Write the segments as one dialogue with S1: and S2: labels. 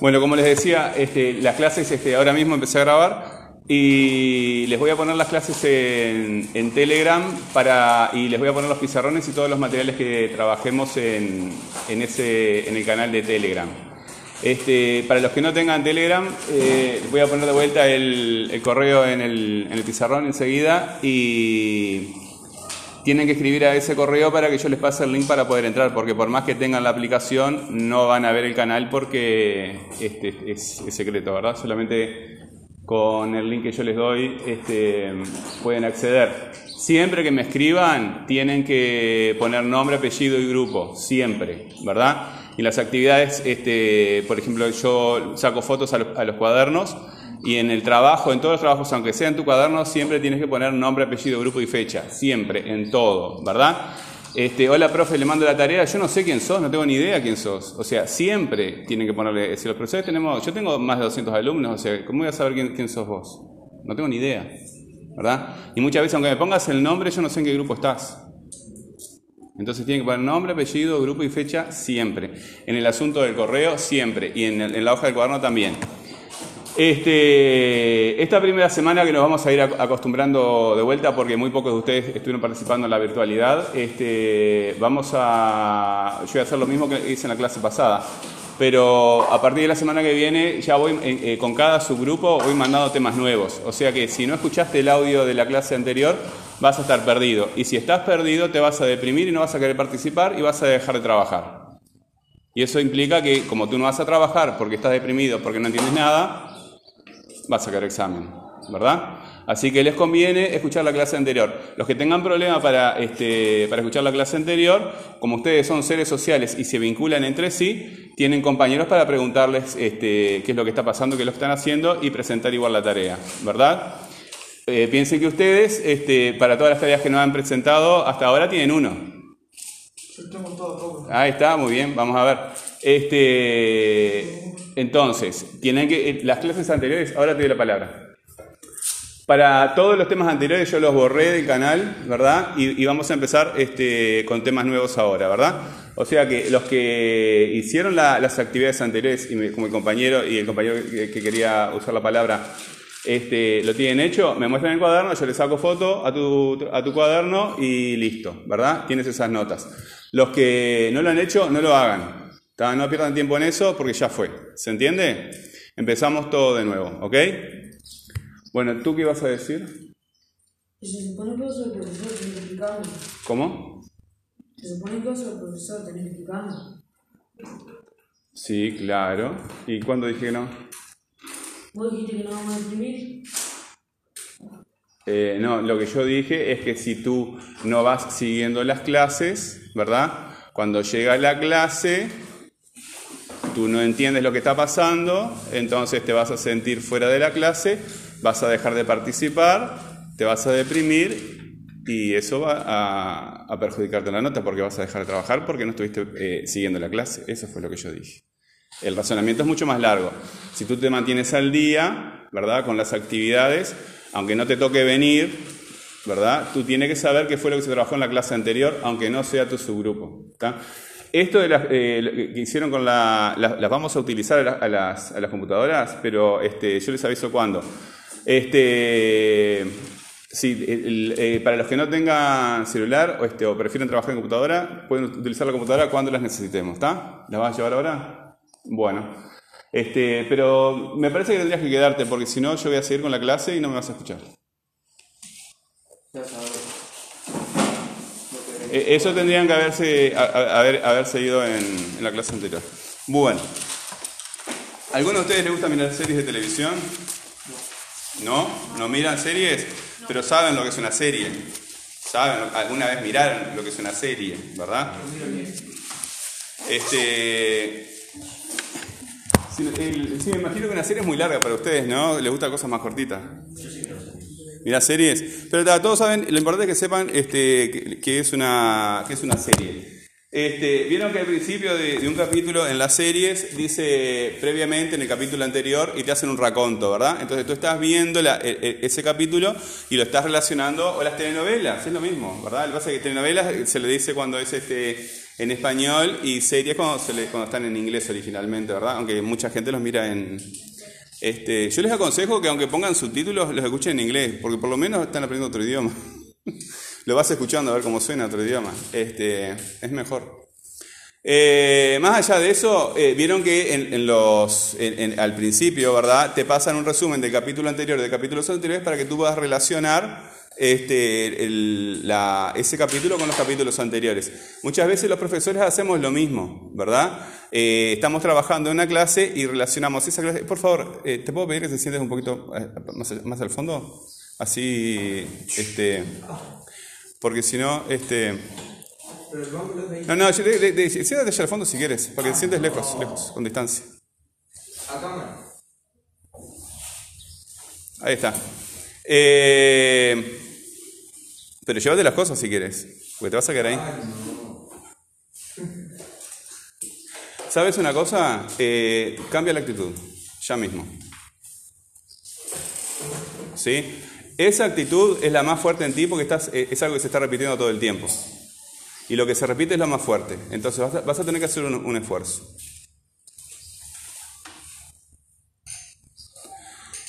S1: Bueno, como les decía, este, las clases este, ahora mismo empecé a grabar y les voy a poner las clases en, Telegram para, y les voy a poner los pizarrones y todos los materiales que trabajemos en, ese, en el canal de Telegram. Este, para los que no tengan Telegram, eh, voy a poner de vuelta el, correo en el, en el pizarrón enseguida y tienen que escribir a ese correo para que yo les pase el link para poder entrar, porque por más que tengan la aplicación, no van a ver el canal porque este, es, secreto, ¿verdad? Solamente con el link que yo les doy este, pueden acceder. Siempre que me escriban, tienen que poner nombre, apellido y grupo, siempre, ¿verdad? Y las actividades, este, por ejemplo, yo saco fotos a los cuadernos y en el trabajo, en todos los trabajos, aunque sea en tu cuaderno, siempre tienes que poner nombre, apellido, grupo y fecha. Siempre, en todo, ¿verdad? Este, hola, profe, le mando la tarea. Yo no sé quién sos, no tengo ni idea quién sos. O sea, siempre tienen que ponerle. Si los profesores tenemos. Yo tengo más de 200 alumnos, o sea, ¿cómo voy a saber quién, quién sos vos? No tengo ni idea, ¿verdad? Y muchas veces, aunque me pongas el nombre, yo no sé en qué grupo estás. Entonces tienen que poner nombre, apellido, grupo y fecha siempre. En el asunto del correo, siempre. Y en, en la hoja del cuaderno también. Este, esta primera semana que nos vamos a ir acostumbrando de vuelta porque muy pocos de ustedes estuvieron participando en la virtualidad, este, vamos a, yo voy a hacer lo mismo que hice en la clase pasada, pero a partir de la semana que viene ya voy eh, eh, con cada subgrupo voy mandando temas nuevos, o sea que si no escuchaste el audio de la clase anterior vas a estar perdido y si estás perdido te vas a deprimir y no vas a querer participar y vas a dejar de trabajar. Y eso implica que como tú no vas a trabajar porque estás deprimido, porque no entiendes nada, va a sacar examen, ¿verdad? Así que les conviene escuchar la clase anterior. Los que tengan problema para, este, para escuchar la clase anterior, como ustedes son seres sociales y se vinculan entre sí, tienen compañeros para preguntarles este, qué es lo que está pasando, qué lo están haciendo y presentar igual la tarea, ¿verdad? Eh, piensen que ustedes, este, para todas las tareas que no han presentado, hasta ahora tienen uno. Ahí está, muy bien, vamos a ver. Este, entonces, tienen que, eh, las clases anteriores, ahora te doy la palabra. Para todos los temas anteriores yo los borré del canal, ¿verdad? Y, vamos a empezar este, con temas nuevos ahora, ¿verdad? O sea que los que hicieron las actividades anteriores, y como el compañero y el compañero que, quería usar la palabra, este, lo tienen hecho, me muestran el cuaderno, yo le saco foto a tu, a tu cuaderno y listo, ¿verdad? Tienes esas notas. Los que no lo han hecho, no lo hagan. No pierdan tiempo en eso porque ya fue. ¿Se entiende? Empezamos todo de nuevo, ¿ok? Bueno, ¿tú qué ibas a decir?
S2: Se supone que soy el profesor, explicando.
S1: ¿Cómo?
S2: Se supone que soy el profesor, tenés que.
S1: Sí, claro. ¿Y cuándo dije que no?
S2: ¿Vos dijiste que no vamos a imprimir?
S1: Eh, no, lo que yo dije es que si tú no vas siguiendo las clases, ¿verdad? Cuando llega la clase, tú no entiendes lo que está pasando, entonces te vas a sentir fuera de la clase, vas a dejar de participar, te vas a deprimir y eso va a, perjudicarte la nota porque vas a dejar de trabajar porque no estuviste eh, siguiendo la clase. Eso fue lo que yo dije. El razonamiento es mucho más largo. Si tú te mantienes al día, ¿verdad? Con las actividades, aunque no te toque venir, ¿verdad? Tú tienes que saber qué fue lo que se trabajó en la clase anterior, aunque no sea tu subgrupo. Esto de las, eh, que hicieron con la, las vamos a utilizar a, las, a las, computadoras, pero este, yo les aviso cuándo. Este, sí, eh, para los que no tengan celular o, este, o prefieren trabajar en computadora, pueden utilizar la computadora cuando las necesitemos, ¿está? ¿Las vas a llevar ahora? Bueno. Este, pero me parece que tendrías que quedarte porque si no yo voy a seguir con la clase y no me vas a escuchar. Eso tendrían que haberse, haber, haber seguido en, en, la clase anterior. Bueno. ¿Alguno de ustedes les gusta mirar series de televisión? ¿No? ¿No miran series? Pero saben lo que es una serie. ¿Saben? Alguna vez miraron lo que es una serie, ¿verdad? Este, Sí, me imagino que una serie es muy larga para ustedes, ¿no? Les gusta cosas más cortitas. Mira series. Pero todos saben, lo importante es que sepan este, que, es, una, que es una serie. Este, Vieron que al principio de, un capítulo en las series dice previamente en el capítulo anterior y te hacen un raconto, ¿verdad? Entonces tú estás viendo e, e, ese capítulo y lo estás relacionando, o las telenovelas, es lo mismo, ¿verdad? Que pasa es que telenovelas se le dice cuando es este en español y series cuando, se le- cuando están en inglés originalmente, ¿verdad? Aunque mucha gente los mira en... Este, yo les aconsejo que aunque pongan subtítulos, los escuchen en inglés, porque por lo menos están aprendiendo otro idioma. lo vas escuchando a ver cómo suena otro idioma. Este, es mejor. Eh, más allá de eso, eh, vieron que al principio, ¿verdad? Te pasan un resumen del capítulo anterior, de capítulos anteriores, para que tú puedas relacionar este, ese capítulo con los capítulos anteriores. Muchas veces los profesores hacemos lo mismo, ¿verdad? Eh, estamos trabajando en una clase y relacionamos esa clase. Por favor, eh, ¿te puedo pedir que te sientes un poquito eh, más, al fondo? Así, este, porque si no, este... No, no, siéntate allá al fondo si quieres, para que te sientes lejos, lejos, con distancia. Ahí está. Eh, pero llévate las cosas si quieres, porque te vas a quedar ahí. ¿Sabes una cosa? Eh, cambia la actitud, ya mismo. ¿Sí? Esa actitud es la más fuerte en ti porque estás, eh, es algo que se está repitiendo todo el tiempo. Y lo que se repite es lo más fuerte. Entonces vas a, tener que hacer un, un esfuerzo.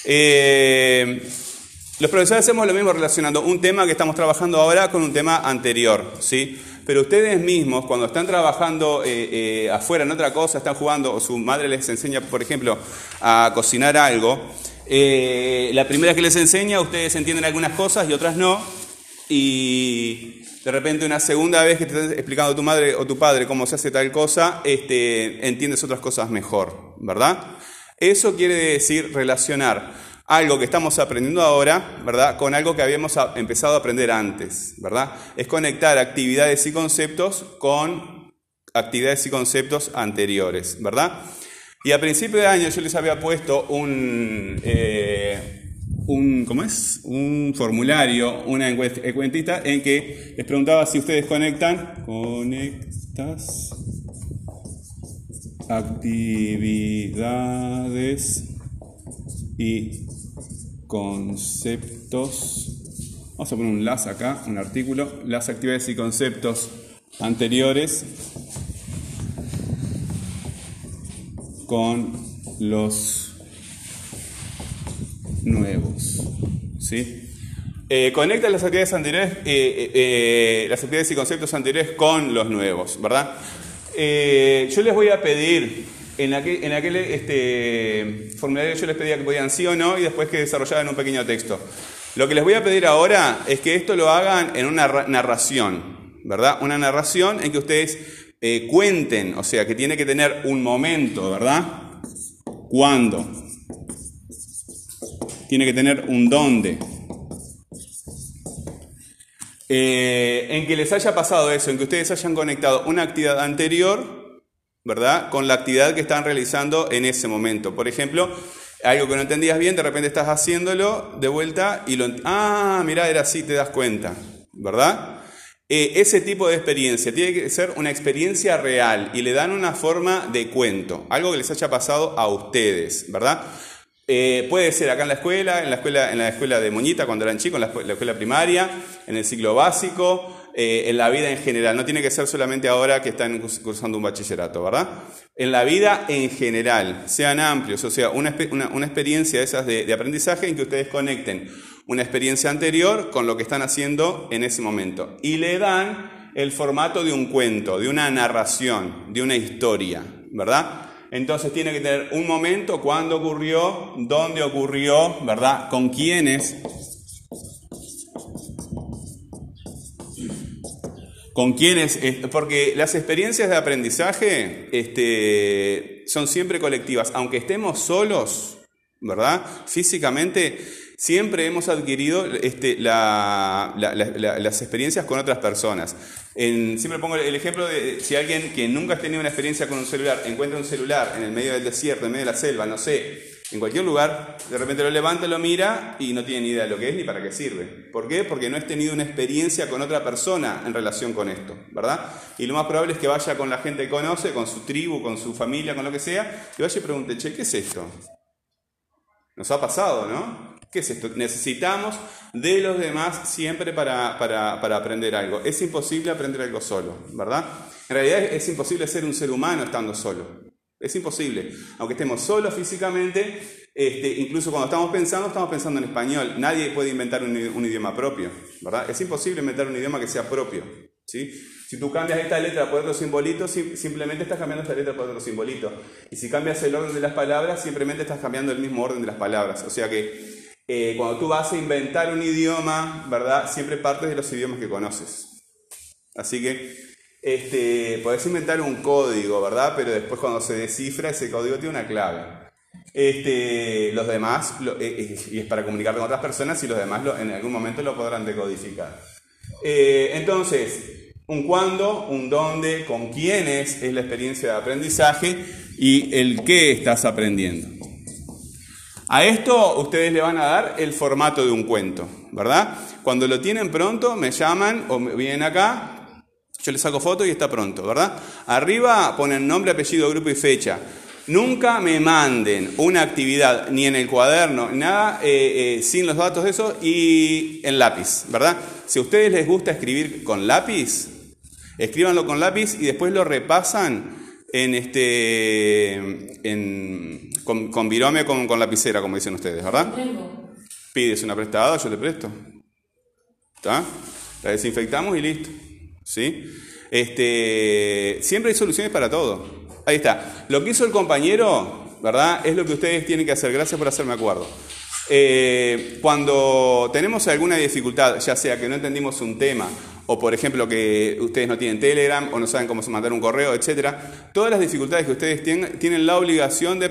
S1: Eh, los profesores hacemos lo mismo relacionando un tema que estamos trabajando ahora con un tema anterior, ¿sí? Pero ustedes mismos, cuando están trabajando eh, eh, afuera en otra cosa, están jugando, o su madre les enseña, por ejemplo, a cocinar algo, eh, la primera que les enseña, ustedes entienden algunas cosas y otras no, y de repente una segunda vez que te están explicando tu madre o tu padre cómo se hace tal cosa, este, entiendes otras cosas mejor, ¿verdad? Eso quiere decir relacionar algo que estamos aprendiendo ahora, ¿verdad? Con algo que habíamos empezado a aprender antes, ¿verdad? Es conectar actividades y conceptos con actividades y conceptos anteriores, ¿verdad? Y a principio de año yo les había puesto un, eh, ¿cómo es? Un formulario, una encuestita en que les preguntaba si ustedes conectan, conectas actividades y conceptos. Vamos a poner un las acá, un artículo. Las actividades y conceptos anteriores con los nuevos. ¿Sí? Eh, conecta las actividades anteriores, eh, eh, eh, las actividades y conceptos anteriores con los nuevos, ¿verdad? Eh, yo les voy a pedir, en aquel, este, formulario yo les pedía que podían sí o no y después que desarrollaran un pequeño texto. Lo que les voy a pedir ahora es que esto lo hagan en una ra- narración, ¿verdad? Una narración en que ustedes eh, cuenten, o sea, que tiene que tener un momento, ¿verdad? ¿Cuándo? Tiene que tener un dónde. Eh, en que les haya pasado eso, en que ustedes hayan conectado una actividad anterior, ¿verdad? Con la actividad que están realizando en ese momento. Por ejemplo, algo que no entendías bien, de repente estás haciéndolo de vuelta y lo... Ah, mira, era así, te das cuenta, ¿verdad? Eh, ese tipo de experiencia tiene que ser una experiencia real y le dan una forma de cuento, algo que les haya pasado a ustedes, ¿verdad? Eh, puede ser acá en la escuela, en la escuela, en la escuela de Moñita cuando eran chicos, en la escuela primaria, en el ciclo básico, eh, en la vida en general. No tiene que ser solamente ahora que están curs- cursando un bachillerato, ¿verdad? En la vida en general, sean amplios, o sea, una- una experiencia de esas de, de aprendizaje en que ustedes conecten una experiencia anterior con lo que están haciendo en ese momento. Y le dan el formato de un cuento, de una narración, de una historia, ¿verdad? Entonces tiene que tener un momento, cuándo ocurrió, dónde ocurrió, ¿verdad? Con quiénes. Con quiénes, porque las experiencias de aprendizaje este, son siempre colectivas, aunque estemos solos, ¿verdad? Físicamente, siempre hemos adquirido este, la- la- la- la- las experiencias con otras personas. Siempre pongo el ejemplo de si alguien que nunca ha tenido una experiencia con un celular encuentra un celular en el medio del desierto, en medio de la selva, no sé, en cualquier lugar, de repente lo levanta, lo mira y no tiene ni idea de lo que es ni para qué sirve. ¿Por qué? Porque no has tenido una experiencia con otra persona en relación con esto, ¿verdad? Y lo más probable es que vaya con la gente que conoce, con su tribu, con su familia, con lo que sea, y vaya y pregunte, che, ¿qué es esto? Nos ha pasado, ¿no? ¿Qué es esto? Necesitamos de los demás siempre para, aprender algo. Es imposible aprender algo solo, ¿verdad? En realidad es imposible ser un ser humano estando solo. Es imposible. Aunque estemos solos físicamente, este, incluso cuando estamos pensando, estamos pensando en español. Nadie puede inventar un, idioma propio, ¿verdad? Es imposible inventar un idioma que sea propio. ¿sí? Si tú cambias esta letra por otro simbolito, simplemente estás cambiando esta letra por otro simbolito. Y si cambias el orden de las palabras, simplemente estás cambiando el mismo orden de las palabras. O sea que eh, cuando tú vas a inventar un idioma, ¿verdad? Siempre partes de los idiomas que conoces. Así que este, podés inventar un código, ¿verdad? Pero después cuando se descifra ese código tiene una clave. Este, los demás, eh, eh, y es para comunicar con otras personas, y los demás en algún momento lo podrán decodificar. entonces, un cuándo, un dónde, con quiénes es la experiencia de aprendizaje y el qué estás aprendiendo. A esto ustedes le van a dar el formato de un cuento, ¿verdad? Cuando lo tienen pronto, me llaman o vienen acá, yo les saco foto y está pronto, ¿verdad? Arriba ponen nombre, apellido, grupo y fecha. Nunca me manden una actividad, ni en el cuaderno, nada, eh, eh, sin los datos de eso y en lápiz, ¿verdad? Si a ustedes les gusta escribir con lápiz, escríbanlo con lápiz y después lo repasan en este en, con, con virome con, con, lapicera, como dicen ustedes, ¿verdad? Pides una prestada, yo te presto. ¿Está? La desinfectamos y listo. ¿Sí? Este, siempre hay soluciones para todo. Ahí está. Lo que hizo el compañero, ¿verdad? Es lo que ustedes tienen que hacer. Gracias por hacerme acuerdo. Eh, cuando tenemos alguna dificultad, ya sea que no entendimos un tema o por ejemplo que ustedes no tienen Telegram o no saben cómo mandar un correo, etcétera, todas las dificultades que ustedes tienen, tienen la obligación de,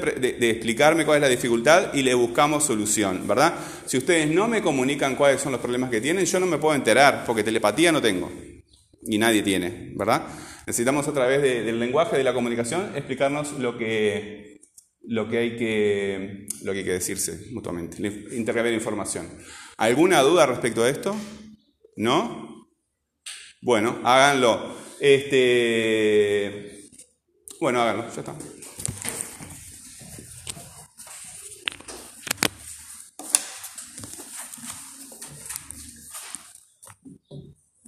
S1: explicarme cuál es la dificultad y le buscamos solución, ¿verdad? Si ustedes no me comunican cuáles son los problemas que tienen, yo no me puedo enterar, porque telepatía no tengo y nadie tiene, ¿verdad? Necesitamos a través del lenguaje de la comunicación explicarnos lo que, lo que, hay, que, lo que hay que decirse mutuamente, intercambiar información. ¿Alguna duda respecto a esto? ¿No? Bueno, háganlo. Este, bueno, háganlo, ya está.